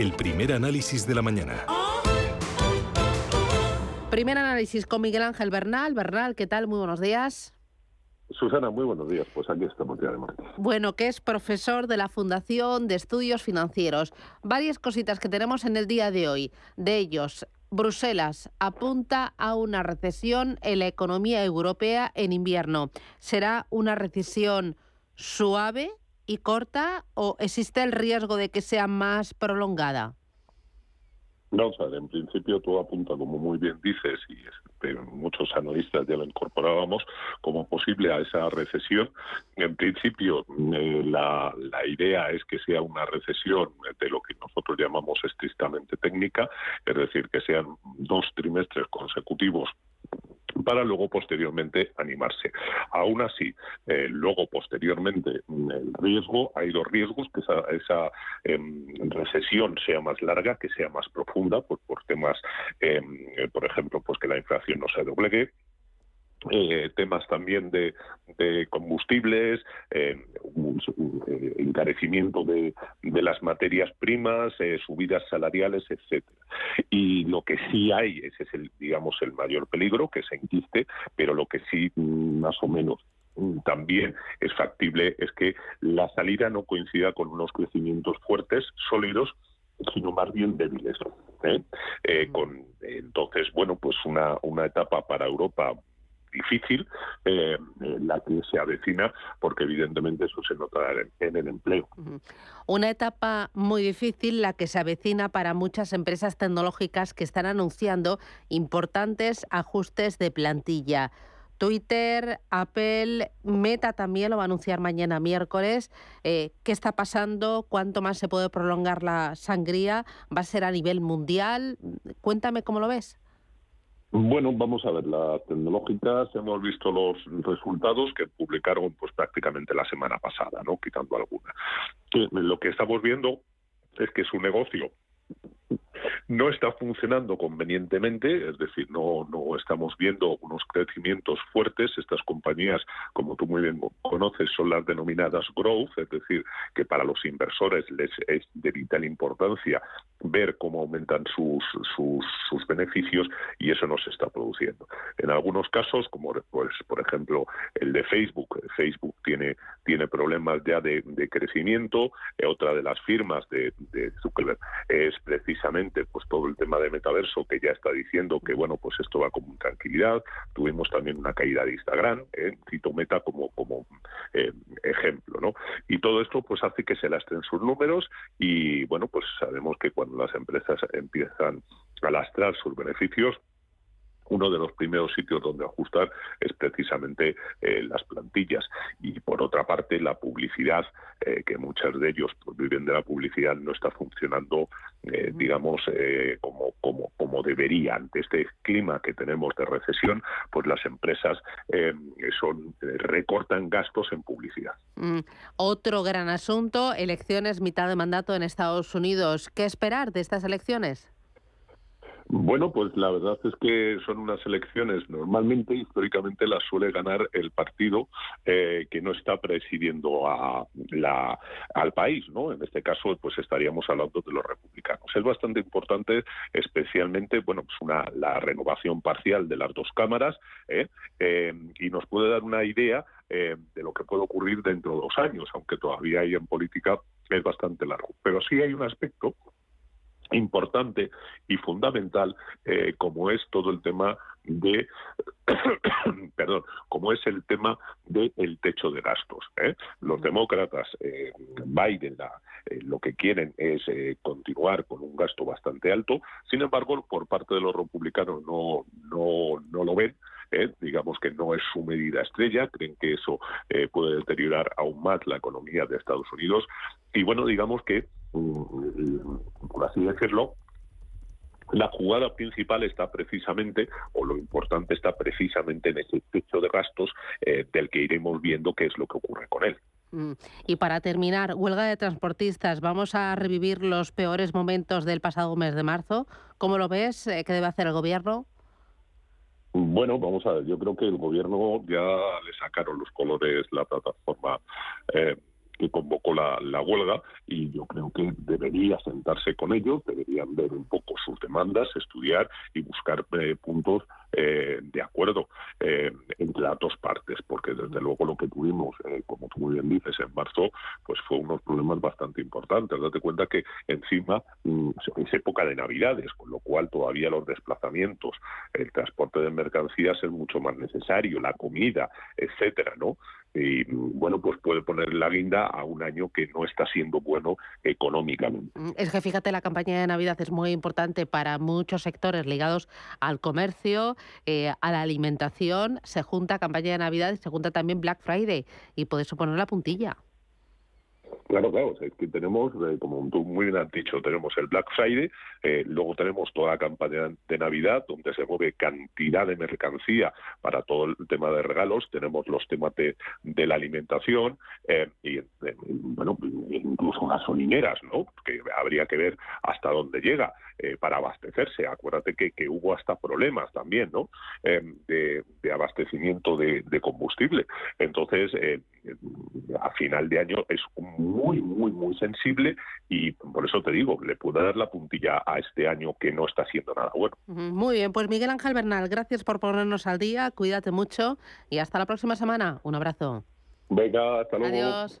El primer análisis de la mañana. Primer análisis con Miguel Ángel Bernal. Bernal, ¿qué tal? Muy buenos días. Susana, muy buenos días. Pues aquí estamos ya de martes. Bueno, que es profesor de la Fundación de Estudios Financieros. Varias cositas que tenemos en el día de hoy. De ellos, Bruselas apunta a una recesión en la economía europea en invierno. ¿Será una recesión suave y corta o existe el riesgo de que sea más prolongada? No, sea, en principio todo apunta, como muy bien dices, y este, muchos analistas ya lo incorporábamos como posible a esa recesión. En principio, eh, la, la idea es que sea una recesión de lo que nosotros llamamos estrictamente técnica, es decir, que sean dos trimestres consecutivos para luego posteriormente animarse. Aún así, eh, luego posteriormente mm, el riesgo, hay dos riesgos, que esa, esa em, recesión sea más larga, que sea más profunda, pues por temas, em, por ejemplo, pues que la inflación no se doblegue, eh, temas también de, de combustibles, eh, eh, encarecimiento de, de, las materias primas, eh, subidas salariales, etcétera. Y lo que sí hay, ese es el, digamos, el mayor peligro, que se enquiste, pero lo que sí mm, más o menos mm, también es factible es que la salida no coincida con unos crecimientos fuertes, sólidos, sino más bien débiles. ¿eh? Eh, con entonces bueno pues una una etapa para Europa difícil eh, la que se avecina, porque evidentemente eso se notará en, en, el empleo. Una etapa muy difícil la que se avecina para muchas empresas tecnológicas que están anunciando importantes ajustes de plantilla. Twitter, Apple, Meta también lo va a anunciar mañana miércoles. Eh, ¿Qué está pasando? ¿Cuánto más se puede prolongar la sangría? ¿Va a ser a nivel mundial? Cuéntame cómo lo ves. Bueno, vamos a ver, las tecnológicas hemos visto los resultados que publicaron pues prácticamente la semana pasada, ¿no? Quitando alguna. Lo que estamos viendo es que su negocio no está funcionando convenientemente, es decir, no, no estamos viendo unos crecimientos fuertes. Estas compañías, como tú muy bien conoces, son las denominadas growth, es decir, que para los inversores les es de vital importancia ver cómo aumentan sus, sus, sus beneficios y eso no se está produciendo. En algunos casos, como pues, por ejemplo el de Facebook, Facebook tiene, tiene problemas ya de, crecimiento, eh, otra de las firmas de, de Zuckerberg es precisamente pues todo el tema de metaverso que ya está diciendo que bueno pues esto va con tranquilidad. Tuvimos también una caída de Instagram, eh, cito Meta como como eh, ejemplo, ¿no? Y todo esto pues hace que se lastren sus números y bueno pues sabemos que cuando las empresas empiezan a lastrar sus beneficios uno de los primeros sitios donde ajustar es precisamente eh, las plantillas. Y por otra parte, la publicidad, eh, que muchos de ellos pues, viven de la publicidad, no está funcionando, eh, digamos, como, como, como debería. Ante este clima que tenemos de recesión, pues las empresas son recortan gastos en publicidad. Mm, otro gran asunto, elecciones mitad de mandato en Estados Unidos. ¿Qué esperar de estas elecciones? Bueno, pues la verdad es que son unas elecciones, normalmente, históricamente, las suele ganar el partido eh, que no está presidiendo a la, al país, ¿no? En este caso, pues estaríamos hablando de los republicanos. Es bastante importante, especialmente, bueno, pues una, la renovación parcial de las dos cámaras, ¿eh? Eh, y nos puede dar una idea de lo que puede ocurrir dentro de dos años, aunque todavía hay en política es bastante largo. Pero sí hay un aspecto importante y fundamental eh, como es todo el tema de perdón como es el tema del techo de gastos ¿eh? los demócratas eh, Biden lo que quieren es continuar con un gasto bastante alto. Sin embargo por parte de los republicanos no no no lo ven digamos que no es su medida estrella, creen que eso puede deteriorar aún más la economía de Estados Unidos. Y bueno, digamos que por así decirlo, la jugada principal está precisamente, o lo importante está precisamente en ese techo de gastos eh, del que iremos viendo qué es lo que ocurre con él. Mm. Y para terminar, huelga de transportistas, ¿vamos a revivir los peores momentos del pasado mes de marzo? ¿Cómo lo ves? Eh, ¿Qué debe hacer el gobierno? Bueno, vamos a ver, yo creo que el gobierno ya le sacaron los colores la plataforma eh, que convocó la, huelga y yo creo que debería sentarse con ellos, deberían ver un poco sus demandas, estudiar y buscar eh, puntos eh, de acuerdo eh, entre las dos partes, porque desde luego lo que tuvimos, como tú muy bien dices, en marzo, pues fue unos problemas bastante importantes. Date cuenta que encima mm, es época de Navidades, con lo cual todavía los desplazamientos, el transporte de mercancías es mucho más necesario, la comida, etcétera, ¿no? y bueno, pues puede poner la guinda a un año que no está siendo bueno económicamente. Mm, es que fíjate, la campaña de Navidad es muy importante para muchos sectores ligados al comercio, eh, a la alimentación. Se junta campaña de Navidad y se junta también Black Friday y puede suponer la puntilla. Claro, claro, es que tenemos, eh, como tú muy bien has dicho, tenemos el Black Friday, eh, luego tenemos toda la campaña de Navidad, donde se mueve cantidad de mercancía para todo el tema de regalos, tenemos los temas de, la alimentación eh, y, bueno, incluso gasolineras, ¿no? Que habría que ver hasta dónde llega para abastecerse. Acuérdate que, que, hubo hasta problemas también, ¿no? De, abastecimiento de, de, combustible. Entonces, a final de año es muy, muy, muy sensible y por eso te digo, le puedo dar la puntilla a este año que no está siendo nada bueno. Muy bien, pues Miguel Ángel Bernal, gracias por ponernos al día, cuídate mucho y hasta la próxima semana. Un abrazo. Venga, hasta luego. Adiós.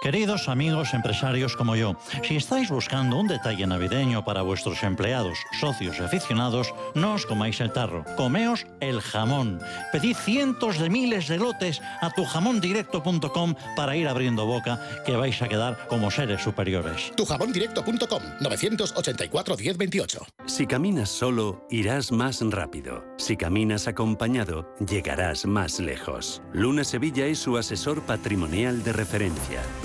Queridos amigos empresarios como yo, si estáis buscando un detalle navideño para vuestros empleados, socios y aficionados, no os comáis el tarro, comeos el jamón. Pedid cientos de miles de lotes a tujamondirecto.com para ir abriendo boca, que vais a quedar como seres superiores. Tujamondirecto.com 984 1028. Si caminas solo, irás más rápido. Si caminas acompañado, llegarás más lejos. Luna Sevilla es su asesor patrimonial de referencia.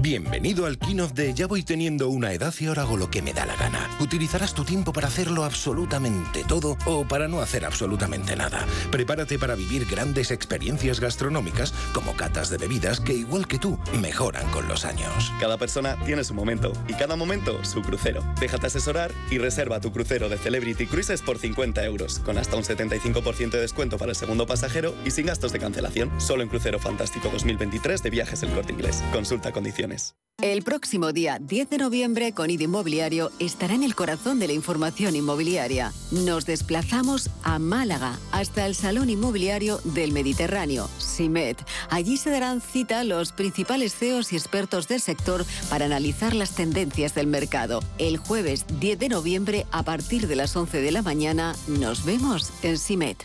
Bienvenido al Keynote de Ya voy teniendo una edad y ahora hago lo que me da la gana. Utilizarás tu tiempo para hacerlo absolutamente todo o para no hacer absolutamente nada. Prepárate para vivir grandes experiencias gastronómicas como catas de bebidas que igual que tú mejoran con los años. Cada persona tiene su momento y cada momento su crucero. Déjate asesorar y reserva tu crucero de Celebrity Cruises por 50 euros, con hasta un 75% de descuento para el segundo pasajero y sin gastos de cancelación. Solo en Crucero Fantástico 2023 de Viajes El Corte Inglés. Consulta condiciones. El próximo día 10 de noviembre, Conid Inmobiliario estará en el corazón de la información inmobiliaria. Nos desplazamos a Málaga, hasta el Salón Inmobiliario del Mediterráneo, SIMET. Allí se darán cita los principales CEOs y expertos del sector para analizar las tendencias del mercado. El jueves 10 de noviembre, a partir de las 11 de la mañana, nos vemos en SIMET.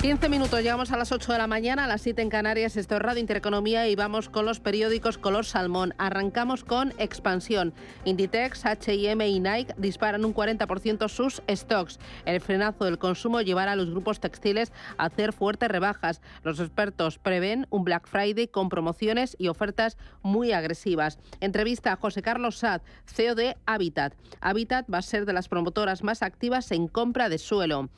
15 minutos, llegamos a las 8 de la mañana, a las 7 en Canarias, esto es Intereconomía y vamos con los periódicos color salmón. Arrancamos con expansión. Inditex, H&M y Nike disparan un 40% sus stocks. El frenazo del consumo llevará a los grupos textiles a hacer fuertes rebajas. Los expertos prevén un Black Friday con promociones y ofertas muy agresivas. Entrevista a José Carlos Sad, CEO de Habitat. Habitat va a ser de las promotoras más activas en compra de suelo.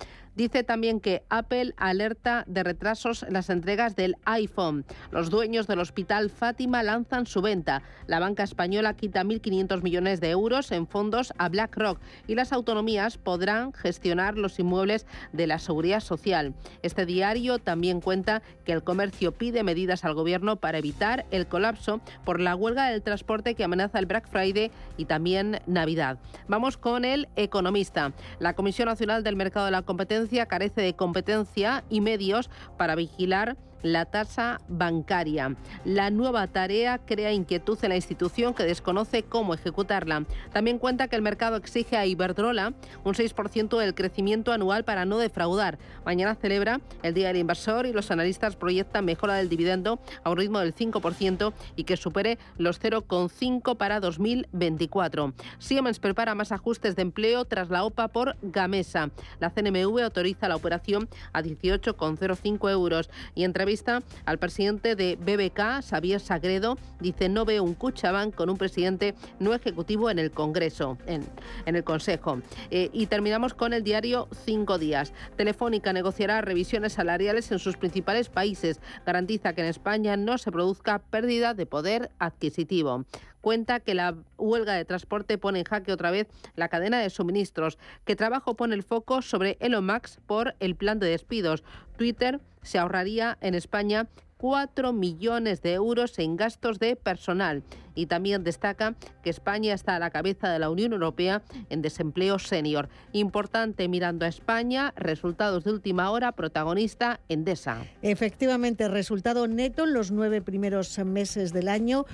Dice también que Apple alerta de retrasos en las entregas del iPhone. Los dueños del Hospital Fátima lanzan su venta. La banca española quita 1.500 millones de euros en fondos a BlackRock y las autonomías podrán gestionar los inmuebles de la seguridad social. Este diario también cuenta que el comercio pide medidas al gobierno para evitar el colapso por la huelga del transporte que amenaza el Black Friday y también Navidad. Vamos con el economista. La Comisión Nacional del Mercado de la Competencia carece de competencia y medios para vigilar la tasa bancaria. La nueva tarea crea inquietud en la institución que desconoce cómo ejecutarla. También cuenta que el mercado exige a Iberdrola un 6% del crecimiento anual para no defraudar. Mañana celebra el Día del Inversor y los analistas proyectan mejora del dividendo a un ritmo del 5% y que supere los 0,5 para 2024. Siemens prepara más ajustes de empleo tras la OPA por Gamesa. La CNMV autoriza la operación a 18,05 euros y entre al presidente de BBK, Xavier Sagredo, dice no ve un Cuchabán con un presidente no ejecutivo en el Congreso, en, el Consejo. Eh, y terminamos con el diario Cinco Días. Telefónica negociará revisiones salariales en sus principales países. Garantiza que en España no se produzca pérdida de poder adquisitivo cuenta que la huelga de transporte pone en jaque otra vez la cadena de suministros, que trabajo pone el foco sobre Elon Musk por el plan de despidos. Twitter se ahorraría en España 4 millones de euros en gastos de personal. Y también destaca que España está a la cabeza de la Unión Europea en desempleo senior. Importante mirando a España, resultados de última hora, protagonista Endesa. Efectivamente, resultado neto en los nueve primeros meses del año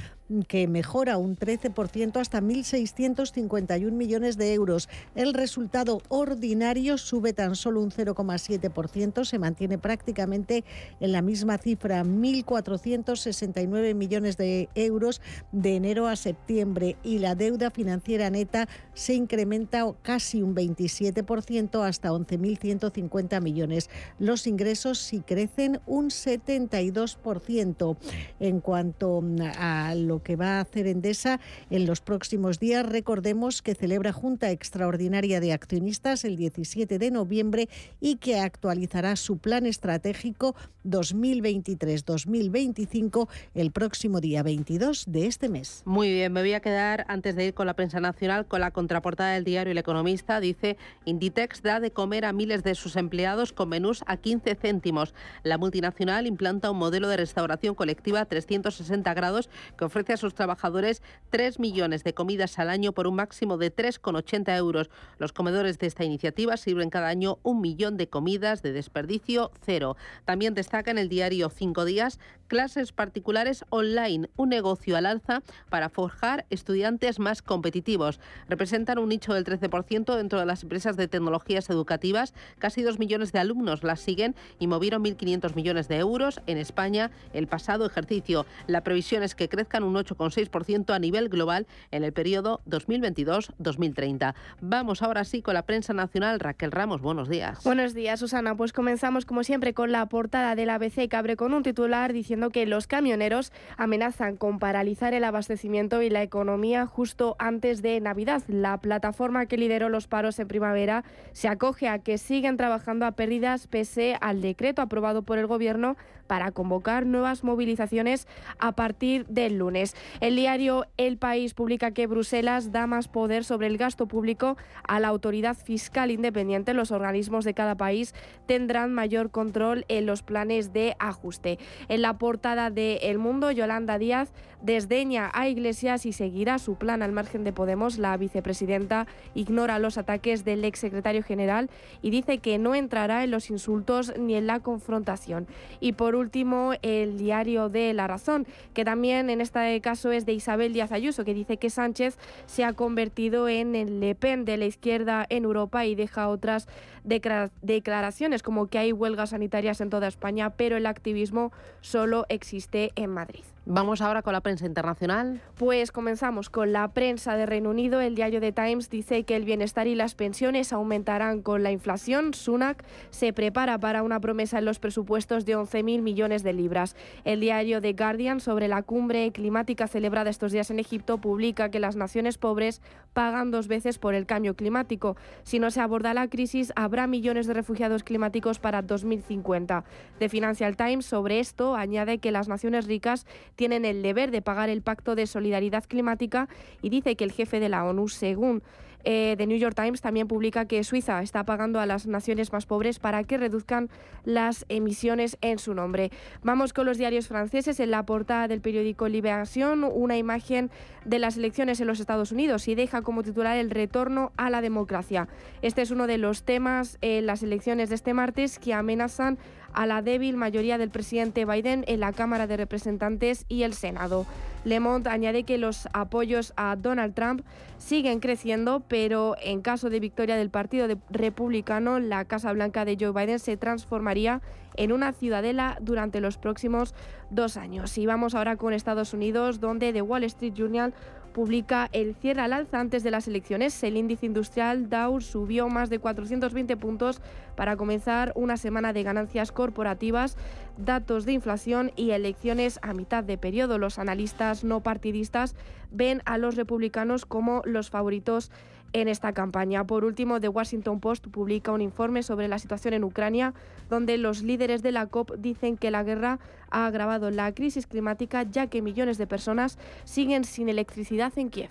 que mejora un 13% hasta 1.651 millones de euros. El resultado ordinario sube tan solo un 0,7%, se mantiene prácticamente en la misma cifra, 1.469 millones de euros de enero a septiembre y la deuda financiera neta se incrementa casi un 27% hasta 11.150 millones. Los ingresos sí crecen un 72%. En cuanto a lo que va a hacer Endesa en los próximos días, recordemos que celebra Junta Extraordinaria de Accionistas el 17 de noviembre y que actualizará su plan estratégico 2023-2025 el próximo día 22 de este mes. Muy bien, me voy a quedar antes de ir con la prensa nacional con la contraportada del diario El Economista. Dice, Inditex da de comer a miles de sus empleados con menús a 15 céntimos. La multinacional implanta un modelo de restauración colectiva a 360 grados que ofrece a sus trabajadores 3 millones de comidas al año por un máximo de 3,80 euros. Los comedores de esta iniciativa sirven cada año un millón de comidas de desperdicio cero. También destaca en el diario Cinco Días clases particulares online, un negocio al alza para forjar estudiantes más competitivos. Representan un nicho del 13% dentro de las empresas de tecnologías educativas. Casi dos millones de alumnos las siguen y movieron 1.500 millones de euros en España el pasado ejercicio. La previsión es que crezcan un 8,6% a nivel global en el periodo 2022-2030. Vamos ahora sí con la prensa nacional. Raquel Ramos, buenos días. Buenos días, Susana. Pues comenzamos como siempre con la portada de la ABC que abre con un titular diciendo que los camioneros amenazan con paralizar el abastecimiento y la economía justo antes de Navidad. La plataforma que lideró los paros en primavera se acoge a que siguen trabajando a pérdidas pese al decreto aprobado por el Gobierno para convocar nuevas movilizaciones a partir del lunes. El diario El País publica que Bruselas da más poder sobre el gasto público a la autoridad fiscal independiente. Los organismos de cada país tendrán mayor control en los planes de ajuste. En la portada de El Mundo, Yolanda Díaz desdeña a Iglesias y seguirá su plan al margen de Podemos. La vicepresidenta ignora los ataques del exsecretario general y dice que no entrará en los insultos ni en la confrontación. Y por último, el diario de La Razón, que también en este caso es de Isabel Díaz Ayuso, que dice que Sánchez se ha convertido en el Le Pen de la izquierda en Europa y deja otras declaraciones como que hay huelgas sanitarias en toda España, pero el activismo solo existe en Madrid. Vamos ahora con la prensa internacional. Pues comenzamos con la prensa de Reino Unido. El diario The Times dice que el bienestar y las pensiones aumentarán con la inflación. Sunak se prepara para una promesa en los presupuestos de 11.000 millones de libras. El diario The Guardian sobre la cumbre climática celebrada estos días en Egipto publica que las naciones pobres pagan dos veces por el cambio climático. Si no se aborda la crisis, habrá millones de refugiados climáticos para 2050. The Financial Times sobre esto añade que las naciones ricas tienen el deber de pagar el Pacto de Solidaridad Climática y dice que el jefe de la ONU, según eh, The New York Times también publica que Suiza está pagando a las naciones más pobres para que reduzcan las emisiones en su nombre. Vamos con los diarios franceses. En la portada del periódico Liberación, una imagen de las elecciones en los Estados Unidos y deja como titular el retorno a la democracia. Este es uno de los temas en las elecciones de este martes que amenazan a la débil mayoría del presidente Biden en la Cámara de Representantes y el Senado. Le Monde añade que los apoyos a Donald Trump siguen creciendo, pero en caso de victoria del Partido Republicano, la Casa Blanca de Joe Biden se transformaría en una ciudadela durante los próximos dos años. Y vamos ahora con Estados Unidos, donde The Wall Street Journal publica el cierre al alza antes de las elecciones. El índice industrial Dow subió más de 420 puntos para comenzar una semana de ganancias corporativas, datos de inflación y elecciones a mitad de periodo. Los analistas no partidistas ven a los republicanos como los favoritos en esta campaña. Por último, The Washington Post publica un informe sobre la situación en Ucrania, donde los líderes de la COP dicen que la guerra ha agravado la crisis climática, ya que millones de personas siguen sin electricidad en Kiev.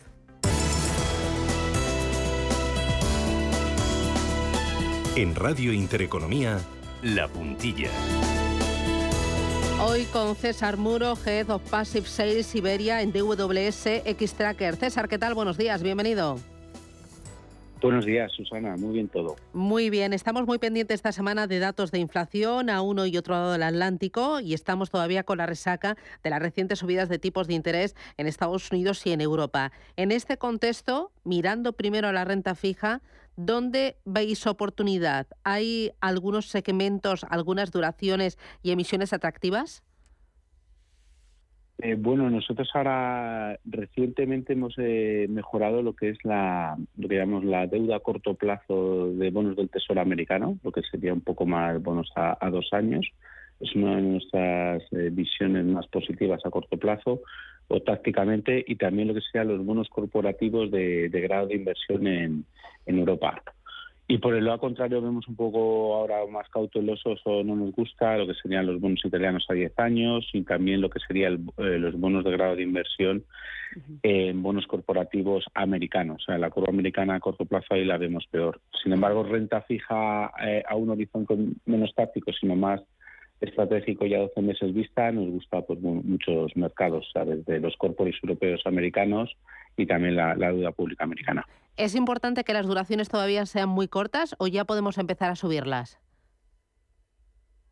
En Radio Intereconomía, La Puntilla. Hoy con César Muro, Head of Passive Sales Iberia en DWS X Tracker. César, ¿qué tal? Buenos días, bienvenido. Buenos días, Susana. Muy bien todo. Muy bien. Estamos muy pendientes esta semana de datos de inflación a uno y otro lado del Atlántico y estamos todavía con la resaca de las recientes subidas de tipos de interés en Estados Unidos y en Europa. En este contexto, mirando primero a la renta fija, ¿dónde veis oportunidad? ¿Hay algunos segmentos, algunas duraciones y emisiones atractivas? Eh, bueno, nosotros ahora recientemente hemos eh, mejorado lo que es la, lo que llamamos la deuda a corto plazo de bonos del Tesoro americano, lo que sería un poco más bonos a, dos años. Es una de nuestras eh, visiones más positivas a corto plazo o tácticamente y también lo que sean los bonos corporativos de, grado de inversión en, en Europa. Y por el lado contrario vemos un poco ahora más cautelosos o no nos gusta lo que serían los bonos italianos a 10 años y también lo que serían eh, los bonos de grado de inversión en bonos corporativos americanos. O sea, la curva americana a corto plazo ahí la vemos peor. Sin embargo, renta fija eh, a un horizonte menos táctico, sino más estratégico ya 12 meses vista, nos gusta pues, muchos mercados, desde los corporativos europeos americanos y también la, la deuda pública americana. ¿Es importante que las duraciones todavía sean muy cortas o ya podemos empezar a subirlas?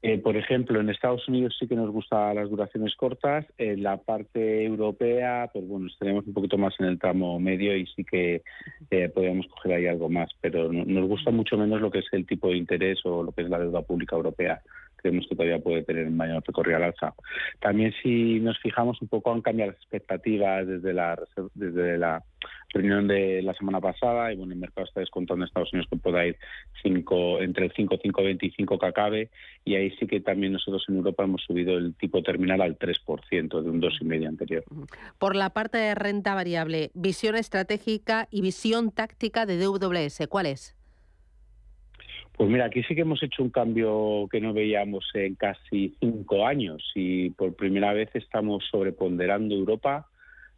Eh, por ejemplo, en Estados Unidos sí que nos gustan las duraciones cortas. En la parte europea, pues bueno, estaríamos un poquito más en el tramo medio y sí que eh, podríamos coger ahí algo más. Pero nos gusta mucho menos lo que es el tipo de interés o lo que es la deuda pública europea creemos que todavía puede tener mayor recorrido al alza. También si nos fijamos un poco han cambiado las expectativas desde la desde la reunión de la semana pasada y bueno el mercado está descontando en Estados Unidos que pueda ir cinco, entre el 5, 5,25 que acabe y ahí sí que también nosotros en Europa hemos subido el tipo terminal al 3% de un 2,5 anterior. Por la parte de renta variable, visión estratégica y visión táctica de DWS, ¿cuál es? Pues mira, aquí sí que hemos hecho un cambio que no veíamos en casi cinco años y por primera vez estamos sobreponderando Europa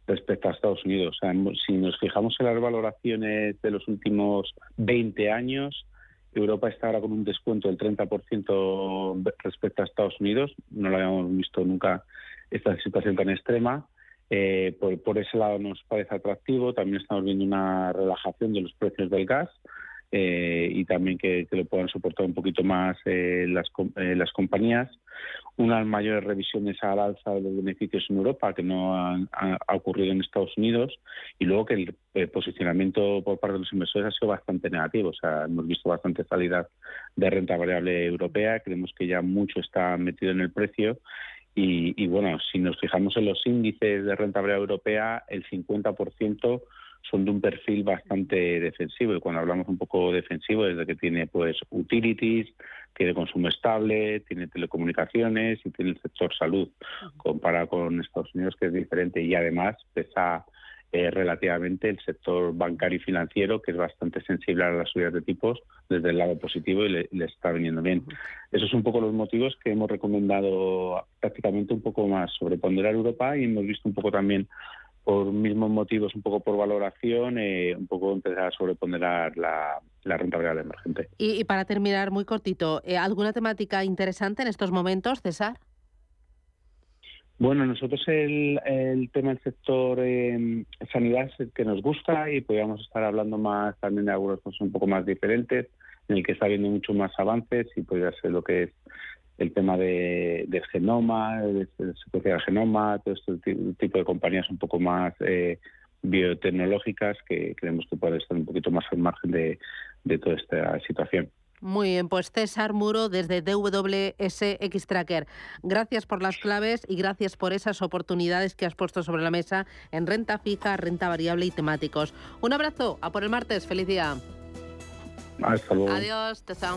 respecto a Estados Unidos. Si nos fijamos en las valoraciones de los últimos 20 años, Europa está ahora con un descuento del 30% respecto a Estados Unidos. No lo habíamos visto nunca esta situación tan extrema. Eh, por, ese lado nos parece atractivo. También estamos viendo una relajación de los precios del gas. Eh, y también que, lo puedan soportar un poquito más eh, las, eh, las compañías. Unas mayores revisiones al alza de los beneficios en Europa que no han, ha, ocurrido en Estados Unidos y luego que el posicionamiento por parte de los inversores ha sido bastante negativo. O sea, hemos visto bastante salida de renta variable europea. Creemos que ya mucho está metido en el precio y, y, bueno, si nos fijamos en los índices de renta variable europea, el 50% son de un perfil bastante defensivo y cuando hablamos un poco defensivo desde que tiene pues utilities, tiene consumo estable, tiene telecomunicaciones y tiene el sector salud. Comparado con Estados Unidos que es diferente y además pesa eh, relativamente el sector bancario y financiero que es bastante sensible a las subidas de tipos desde el lado positivo y le, le está viniendo bien. Esos son un poco los motivos que hemos recomendado prácticamente un poco más sobreponderar Europa y hemos visto un poco también por mismos motivos, un poco por valoración, eh, un poco empezar a sobreponderar la, la rentabilidad emergente. Y, para terminar, muy cortito, eh, ¿alguna temática interesante en estos momentos, César? Bueno, nosotros el, el tema del sector eh, sanidad es el que nos gusta y podríamos estar hablando más también de algunas cosas un poco más diferentes, en el que está habiendo mucho más avances y podría ser lo que es el tema de, del genoma, de, secuencia del genoma, todo este tipo de compañías un poco más eh, biotecnológicas que creemos que pueden estar un poquito más al margen de, de toda esta situación. Muy bien, pues César Muro desde DWS Tracker. Gracias por las claves y gracias por esas oportunidades que has puesto sobre la mesa en renta fija, renta variable y temáticos. Un abrazo, a por el martes, feliz día. Hasta luego. Adiós, chao.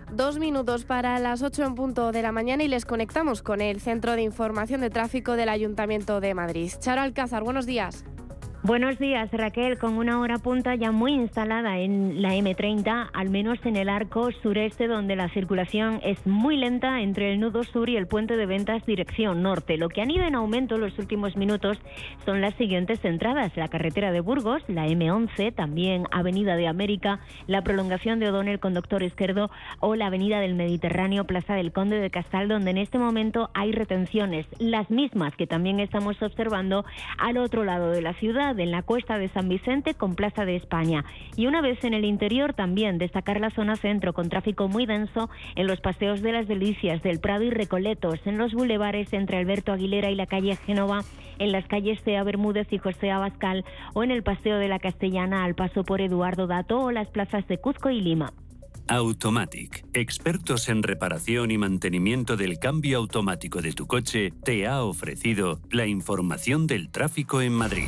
Dos minutos para las 8 en punto de la mañana y les conectamos con el Centro de Información de Tráfico del Ayuntamiento de Madrid. Charo Alcázar, buenos días. Buenos días, Raquel. Con una hora punta ya muy instalada en la M30, al menos en el arco sureste, donde la circulación es muy lenta entre el nudo sur y el puente de ventas dirección norte. Lo que han ido en aumento en los últimos minutos son las siguientes entradas: la carretera de Burgos, la M11, también Avenida de América, la prolongación de O'Donnell con Doctor Izquierdo o la Avenida del Mediterráneo, Plaza del Conde de Castal, donde en este momento hay retenciones, las mismas que también estamos observando al otro lado de la ciudad en la cuesta de San Vicente con Plaza de España. Y una vez en el interior también destacar la zona centro con tráfico muy denso en los paseos de las Delicias, del Prado y Recoletos, en los bulevares entre Alberto Aguilera y la calle Génova, en las calles Cea Bermúdez y José Abascal o en el paseo de la Castellana al paso por Eduardo Dato o las plazas de Cuzco y Lima. Automatic, expertos en reparación y mantenimiento del cambio automático de tu coche, te ha ofrecido la información del tráfico en Madrid.